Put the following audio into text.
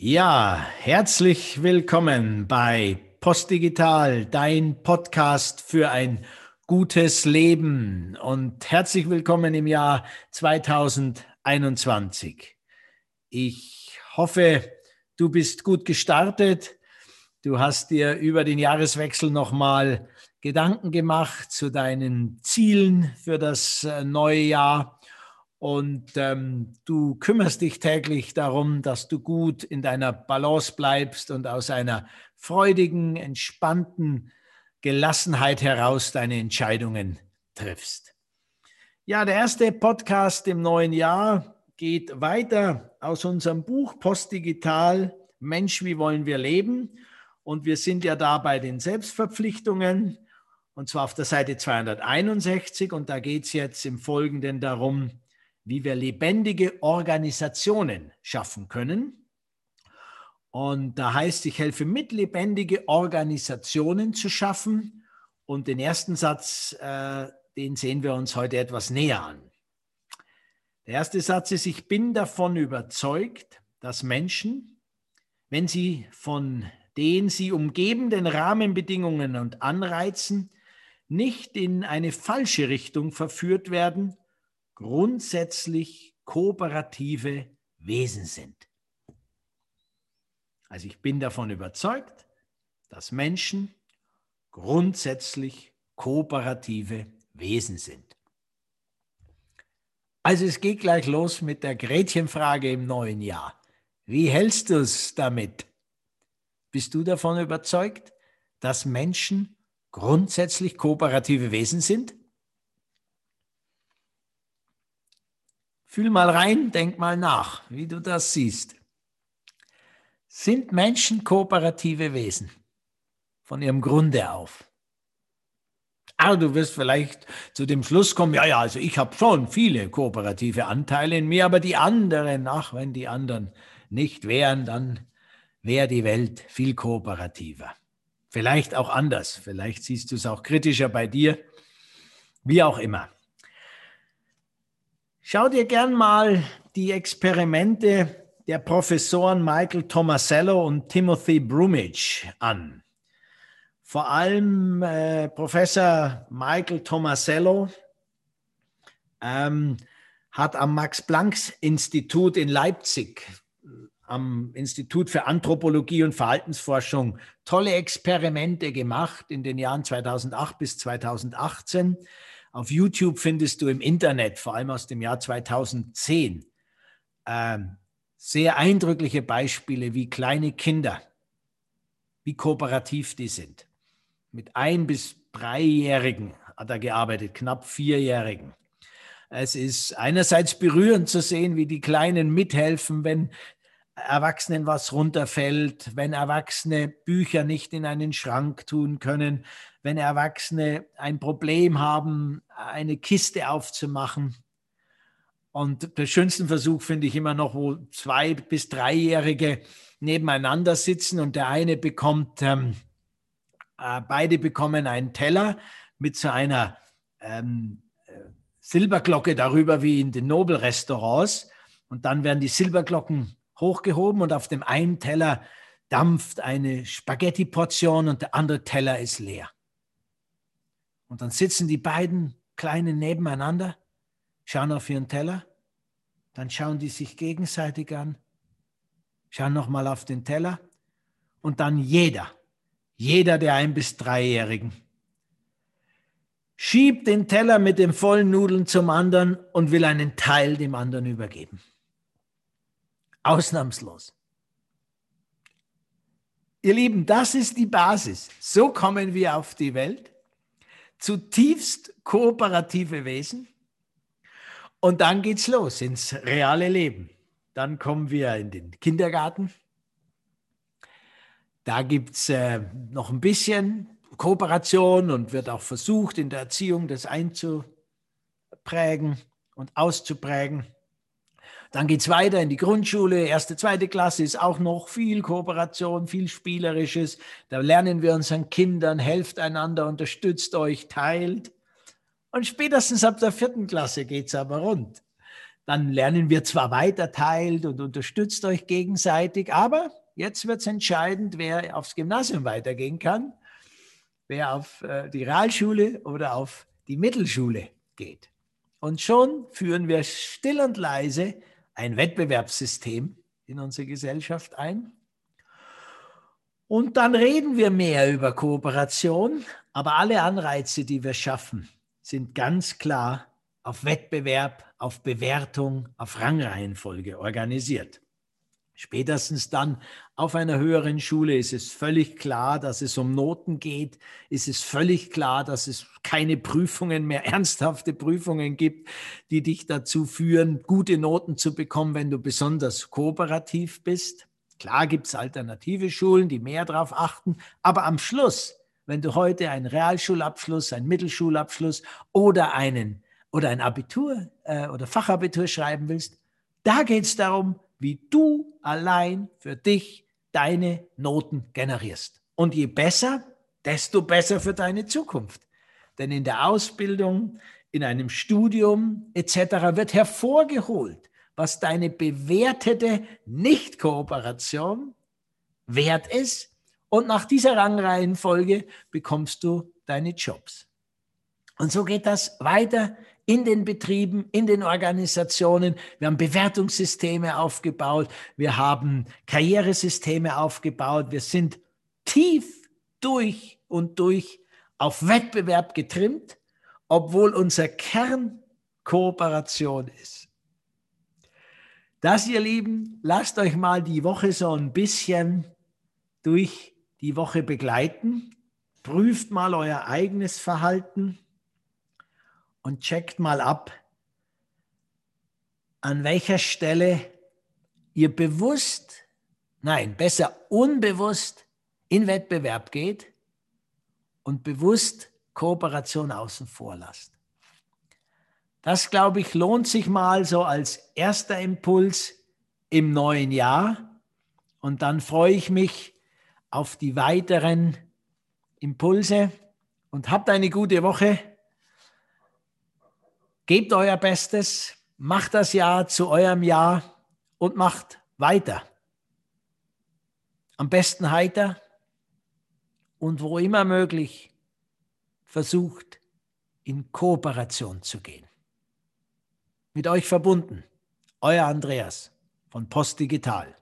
Ja, herzlich willkommen bei Postdigital, dein Podcast für ein gutes Leben und herzlich willkommen im Jahr 2021. Ich hoffe, du bist gut gestartet. Du hast dir über den Jahreswechsel nochmal Gedanken gemacht zu deinen Zielen für das äh, neue Jahr und ähm, du kümmerst dich täglich darum, dass du gut in deiner Balance bleibst und aus einer freudigen, entspannten Gelassenheit heraus deine Entscheidungen triffst. Ja, der erste Podcast im neuen Jahr geht weiter aus unserem Buch Postdigital Mensch, wie wollen wir leben? Und wir sind ja da bei den Selbstverpflichtungen und zwar auf der Seite 261 und da geht es jetzt im Folgenden darum, wie wir lebendige Organisationen schaffen können. Und da heißt, ich helfe mit, lebendige Organisationen zu schaffen. Und den ersten Satz, äh, den sehen wir uns heute etwas näher an. Der erste Satz ist, ich bin davon überzeugt, dass Menschen, wenn sie von den sie umgebenden Rahmenbedingungen und Anreizen nicht in eine falsche Richtung verführt werden, grundsätzlich kooperative Wesen sind. Also ich bin davon überzeugt, dass Menschen grundsätzlich kooperative Wesen sind. Also es geht gleich los mit der Gretchenfrage im neuen Jahr. Wie hältst du es damit? Bist du davon überzeugt, dass Menschen grundsätzlich kooperative Wesen sind? Fühl mal rein, denk mal nach, wie du das siehst. Sind Menschen kooperative Wesen von ihrem Grunde auf? Ah, du wirst vielleicht zu dem Schluss kommen, ja, ja, also ich habe schon viele kooperative Anteile in mir, aber die anderen, ach, wenn die anderen nicht wären, dann wäre die Welt viel kooperativer. Vielleicht auch anders, vielleicht siehst du es auch kritischer bei dir, wie auch immer. Schau dir gern mal die Experimente der Professoren Michael Tomasello und Timothy Brumage an. Vor allem äh, Professor Michael Tomasello ähm, hat am Max-Planck-Institut in Leipzig, am Institut für Anthropologie und Verhaltensforschung, tolle Experimente gemacht in den Jahren 2008 bis 2018 auf YouTube findest du im Internet, vor allem aus dem Jahr 2010, äh, sehr eindrückliche Beispiele, wie kleine Kinder, wie kooperativ die sind. Mit ein- bis dreijährigen hat er gearbeitet, knapp vierjährigen. Es ist einerseits berührend zu sehen, wie die Kleinen mithelfen, wenn Erwachsenen was runterfällt, wenn Erwachsene Bücher nicht in einen Schrank tun können, wenn Erwachsene ein Problem haben, eine Kiste aufzumachen. Und der schönste Versuch finde ich immer noch, wo zwei bis dreijährige nebeneinander sitzen und der eine bekommt, ähm, äh, beide bekommen einen Teller mit so einer ähm, Silberglocke darüber wie in den Nobelrestaurants. Und dann werden die Silberglocken hochgehoben und auf dem einen Teller dampft eine Spaghetti-Portion und der andere Teller ist leer. Und dann sitzen die beiden Kleinen nebeneinander, schauen auf ihren Teller, dann schauen die sich gegenseitig an, schauen nochmal auf den Teller und dann jeder, jeder der ein- bis dreijährigen, schiebt den Teller mit den vollen Nudeln zum anderen und will einen Teil dem anderen übergeben. Ausnahmslos. Ihr Lieben, das ist die Basis. So kommen wir auf die Welt. Zutiefst kooperative Wesen. Und dann geht's los ins reale Leben. Dann kommen wir in den Kindergarten. Da gibt es äh, noch ein bisschen Kooperation und wird auch versucht, in der Erziehung das einzuprägen und auszuprägen. Dann geht es weiter in die Grundschule, erste, zweite Klasse ist auch noch viel Kooperation, viel Spielerisches. Da lernen wir unseren Kindern, helft einander, unterstützt euch, teilt. Und spätestens ab der vierten Klasse geht es aber rund. dann lernen wir zwar weiter, teilt und unterstützt euch gegenseitig, aber jetzt wird es entscheidend, wer aufs Gymnasium weitergehen kann, wer auf äh, die Realschule oder auf die Mittelschule geht. Und schon führen wir still und leise ein Wettbewerbssystem in unsere Gesellschaft ein. Und dann reden wir mehr über Kooperation, aber alle Anreize, die wir schaffen, sind ganz klar auf Wettbewerb, auf Bewertung, auf Rangreihenfolge organisiert. Spätestens dann auf einer höheren Schule ist es völlig klar, dass es um Noten geht. Ist es völlig klar, dass es keine Prüfungen mehr, ernsthafte Prüfungen gibt, die dich dazu führen, gute Noten zu bekommen, wenn du besonders kooperativ bist. Klar gibt es alternative Schulen, die mehr darauf achten, aber am Schluss, wenn du heute einen Realschulabschluss, einen Mittelschulabschluss oder einen oder ein Abitur äh, oder Fachabitur schreiben willst, da geht es darum, wie du allein für dich deine Noten generierst. Und je besser, desto besser für deine Zukunft. Denn in der Ausbildung, in einem Studium etc. wird hervorgeholt, was deine bewertete Nicht-Kooperation wert ist. Und nach dieser Rangreihenfolge bekommst du deine Jobs. Und so geht das weiter in den Betrieben, in den Organisationen. Wir haben Bewertungssysteme aufgebaut, wir haben Karrieresysteme aufgebaut, wir sind tief durch und durch auf Wettbewerb getrimmt, obwohl unser Kern Kooperation ist. Das, ihr Lieben, lasst euch mal die Woche so ein bisschen durch die Woche begleiten. Prüft mal euer eigenes Verhalten und checkt mal ab, an welcher Stelle ihr bewusst, nein, besser unbewusst in Wettbewerb geht und bewusst Kooperation außen vor lasst. Das, glaube ich, lohnt sich mal so als erster Impuls im neuen Jahr. Und dann freue ich mich auf die weiteren Impulse und habt eine gute Woche. Gebt euer Bestes, macht das Jahr zu eurem Jahr und macht weiter. Am besten heiter und wo immer möglich versucht in Kooperation zu gehen. Mit euch verbunden, euer Andreas von Post Digital.